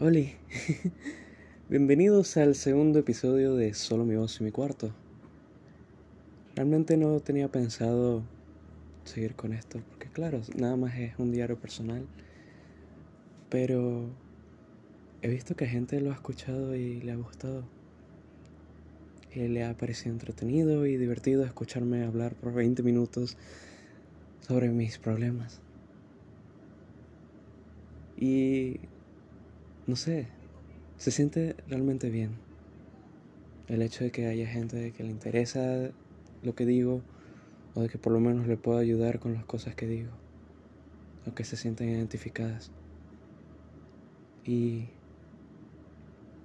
Hola, bienvenidos al segundo episodio de Solo mi voz y mi cuarto. Realmente no tenía pensado seguir con esto, porque claro, nada más es un diario personal, pero he visto que gente lo ha escuchado y le ha gustado. Y le ha parecido entretenido y divertido escucharme hablar por 20 minutos sobre mis problemas. Y no sé, se siente realmente bien. El hecho de que haya gente que le interesa lo que digo o de que por lo menos le pueda ayudar con las cosas que digo o que se sientan identificadas. Y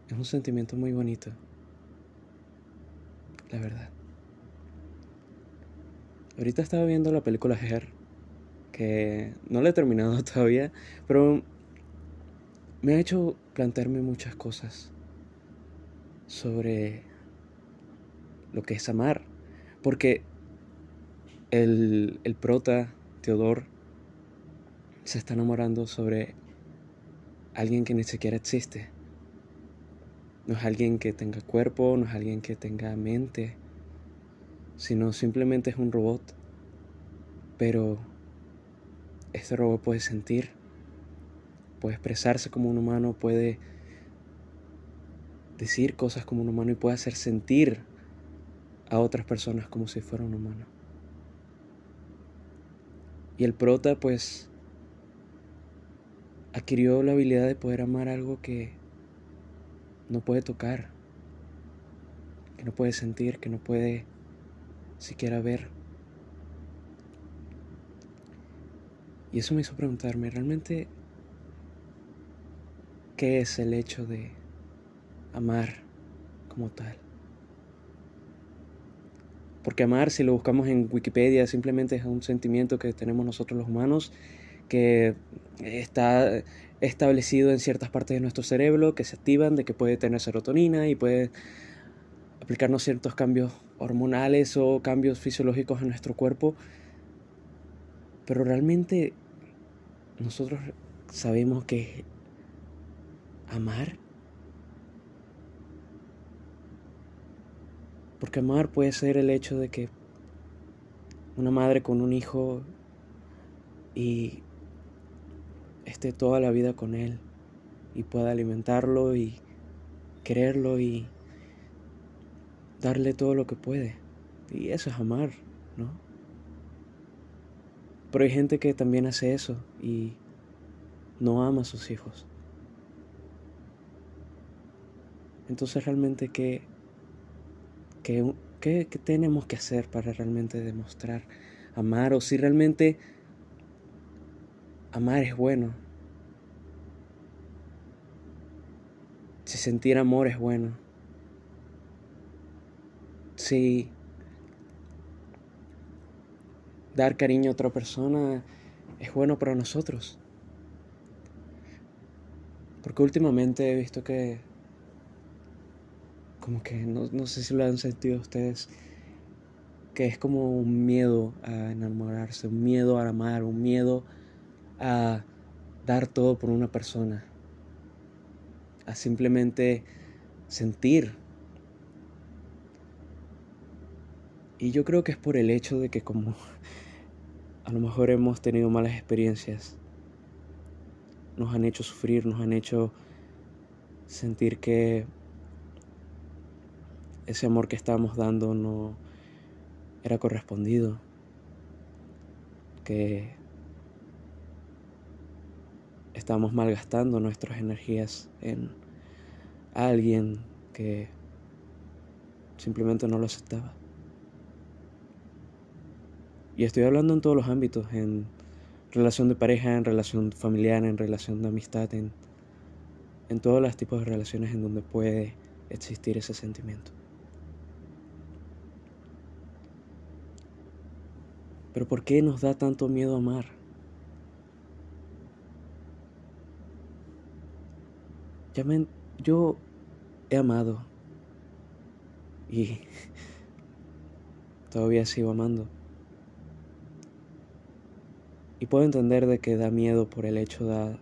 es un sentimiento muy bonito, la verdad. Ahorita estaba viendo la película Her, que no la he terminado todavía, pero me ha hecho plantearme muchas cosas sobre lo que es amar. Porque el, el prota, Teodor, se está enamorando sobre alguien que ni siquiera existe. No es alguien que tenga cuerpo, no es alguien que tenga mente, sino simplemente es un robot. Pero este robot puede sentir puede expresarse como un humano, puede decir cosas como un humano y puede hacer sentir a otras personas como si fuera un humano. Y el prota pues adquirió la habilidad de poder amar algo que no puede tocar, que no puede sentir, que no puede siquiera ver. Y eso me hizo preguntarme, ¿realmente qué es el hecho de amar como tal. Porque amar, si lo buscamos en Wikipedia, simplemente es un sentimiento que tenemos nosotros los humanos, que está establecido en ciertas partes de nuestro cerebro, que se activan, de que puede tener serotonina y puede aplicarnos ciertos cambios hormonales o cambios fisiológicos en nuestro cuerpo. Pero realmente nosotros sabemos que amar. Porque amar puede ser el hecho de que una madre con un hijo y esté toda la vida con él y pueda alimentarlo y quererlo y darle todo lo que puede. Y eso es amar, ¿no? Pero hay gente que también hace eso y no ama a sus hijos. Entonces realmente, ¿qué, qué, qué, tenemos que hacer para realmente demostrar amar? O si realmente amar es bueno. Si sentir amor es bueno. Si dar cariño a otra persona es bueno para nosotros. Porque últimamente he visto que como que no, no sé si lo han sentido ustedes, que es como un miedo a enamorarse, un miedo a amar, un miedo a dar todo por una persona, a simplemente sentir. Y yo creo que es por el hecho de que como a lo mejor hemos tenido malas experiencias, nos han hecho sufrir, nos han hecho sentir que ese amor que estábamos dando no era correspondido, que estábamos malgastando nuestras energías en alguien que simplemente no lo aceptaba. Y estoy hablando en todos los ámbitos, en relación de pareja, en relación familiar, en relación de amistad, en, en todos los tipos de relaciones en donde puede existir ese sentimiento. Pero ¿por qué nos da tanto miedo amar? Ya me, yo he amado y todavía sigo amando. Y puedo entender de que da miedo por el hecho de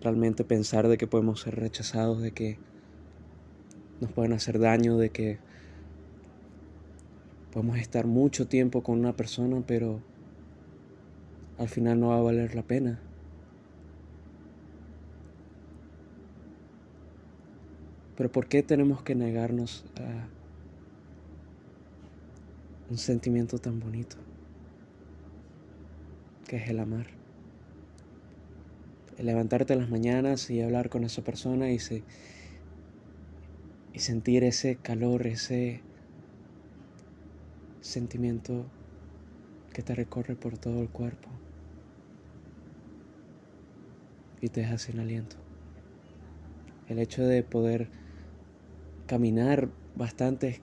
realmente pensar de que podemos ser rechazados, de que nos pueden hacer daño, de que podemos estar mucho tiempo con una persona, pero al final no va a valer la pena. Pero ¿por qué tenemos que negarnos a un sentimiento tan bonito que es el amar? El levantarte en las mañanas y hablar con esa persona y, se, sentir ese calor, ese sentimiento que te recorre por todo el cuerpo y te deja sin aliento. El hecho de poder caminar bastantes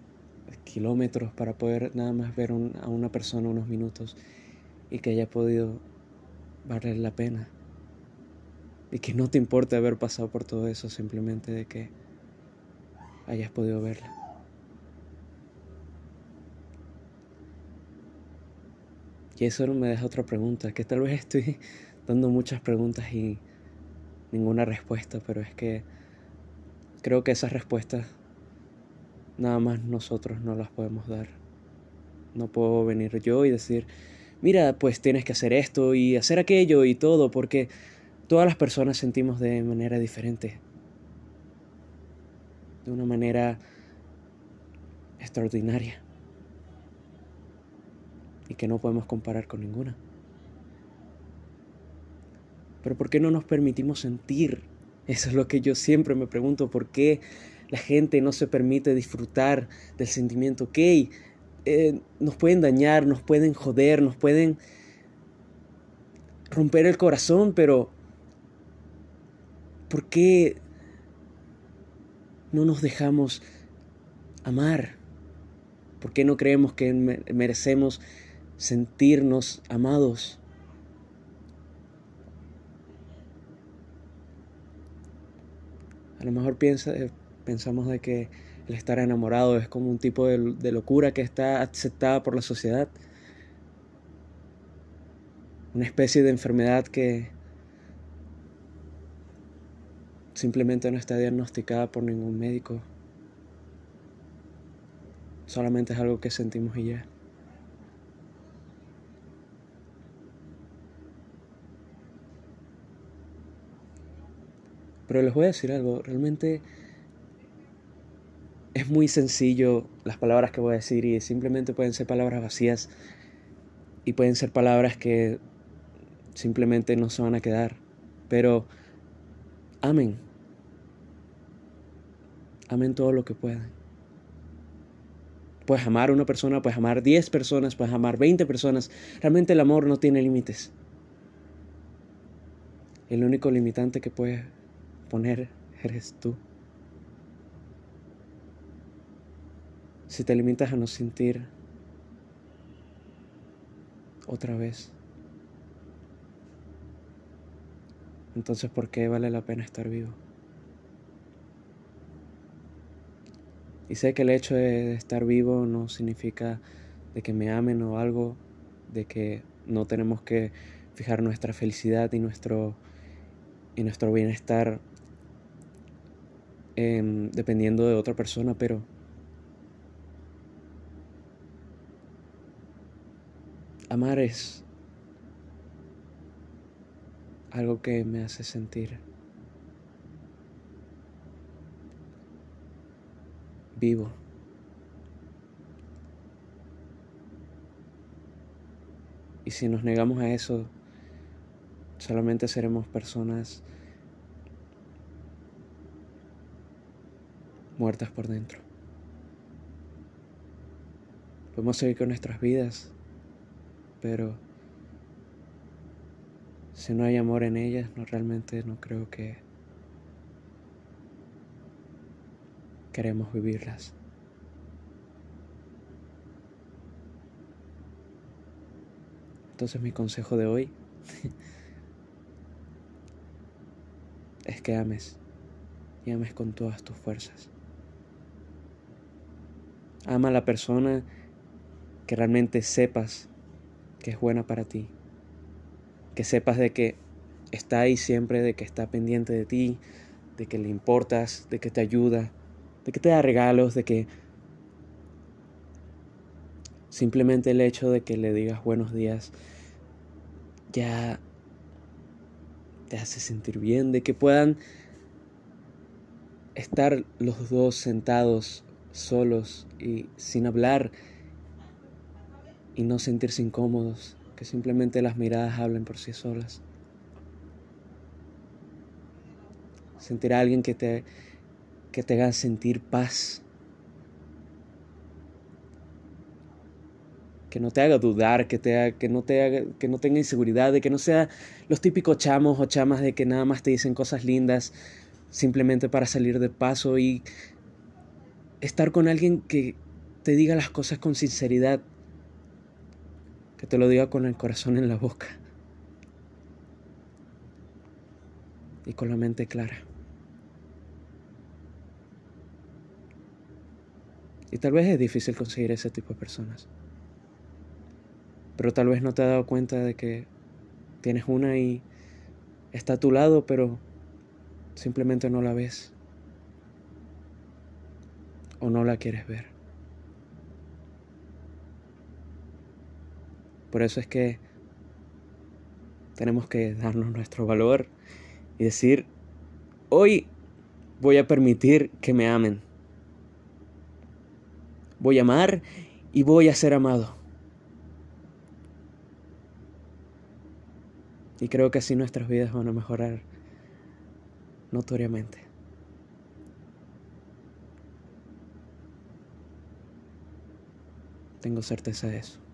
kilómetros para poder nada más ver a una persona unos minutos y que haya podido valer la pena. Y que no te importe haber pasado por todo eso, simplemente de que hayas podido verla. Y eso me deja otra pregunta, que tal vez estoy dando muchas preguntas y ninguna respuesta, pero es que creo que esas respuestas nada más nosotros no las podemos dar. No puedo venir yo y decir, mira, pues tienes que hacer esto y hacer aquello y todo, porque todas las personas sentimos de manera diferente. De una manera extraordinaria. Y que no podemos comparar con ninguna. Pero ¿por qué no nos permitimos sentir? Eso es lo que yo siempre me pregunto, ¿por qué la gente no se permite disfrutar del sentimiento. Ok, eh, nos pueden dañar, nos pueden joder, nos pueden romper el corazón, pero ¿por qué no nos dejamos amar? ¿Por qué no creemos que merecemos sentirnos amados? A lo mejor piensa, eh, Pensamos de que el estar enamorado es como un tipo de, de locura que está aceptada por la sociedad. Una especie de enfermedad que simplemente no está diagnosticada por ningún médico. Solamente es algo que sentimos y ya. Pero les voy a decir algo, realmente es muy sencillo las palabras que voy a decir y simplemente pueden ser palabras vacías y pueden ser palabras que simplemente no se van a quedar. Pero amen. Amen todo lo que puedan. Puedes amar a una persona, puedes amar 10 personas, puedes amar 20 personas. Realmente el amor no tiene límites. El único limitante que puedes poner eres tú. si te limitas a no sentir otra vez, entonces ¿por qué vale la pena estar vivo? Y sé que el hecho de estar vivo no significa de que me amen o algo, de que no tenemos que fijar nuestra felicidad y nuestro, y nuestro bienestar dependiendo de otra persona, pero Amar es algo que me hace sentir Y si nos negamos a eso, solamente seremos personas muertas por dentro. Podemos seguir con nuestras vidas pero si no hay amor en ellas, no realmente no creo que queremos vivirlas. Entonces mi consejo de hoy es que ames y ames con todas tus fuerzas. Ama a la persona que realmente sepas que es buena para ti. Que sepas de que está ahí siempre, de que está pendiente de ti, de que le importas, de que te ayuda, de que te da regalos, de que simplemente el hecho de que le digas buenos días ya te hace sentir bien, de que puedan estar los dos sentados solos y sin hablar y no sentirse incómodos, que simplemente las miradas hablen por sí solas. Sentir a alguien que te, que te haga sentir paz. Que no te haga dudar, que, te que, no te haga, que no tenga inseguridad, de que no sea los típicos chamos o chamas de que nada más te dicen cosas lindas simplemente para salir de paso y estar con alguien que te diga las cosas con sinceridad, que te lo diga con el corazón en la boca y con la mente clara. Y tal vez es difícil conseguir ese tipo de personas. Pero tal vez no te has dado cuenta de que tienes una y está a tu lado, pero simplemente no la ves o no la quieres ver. Por eso es que tenemos que darnos nuestro valor y decir, hoy voy a permitir que me amen. Voy a amar y voy a ser amado. Y creo que así nuestras vidas van a mejorar notoriamente. Tengo certeza de eso.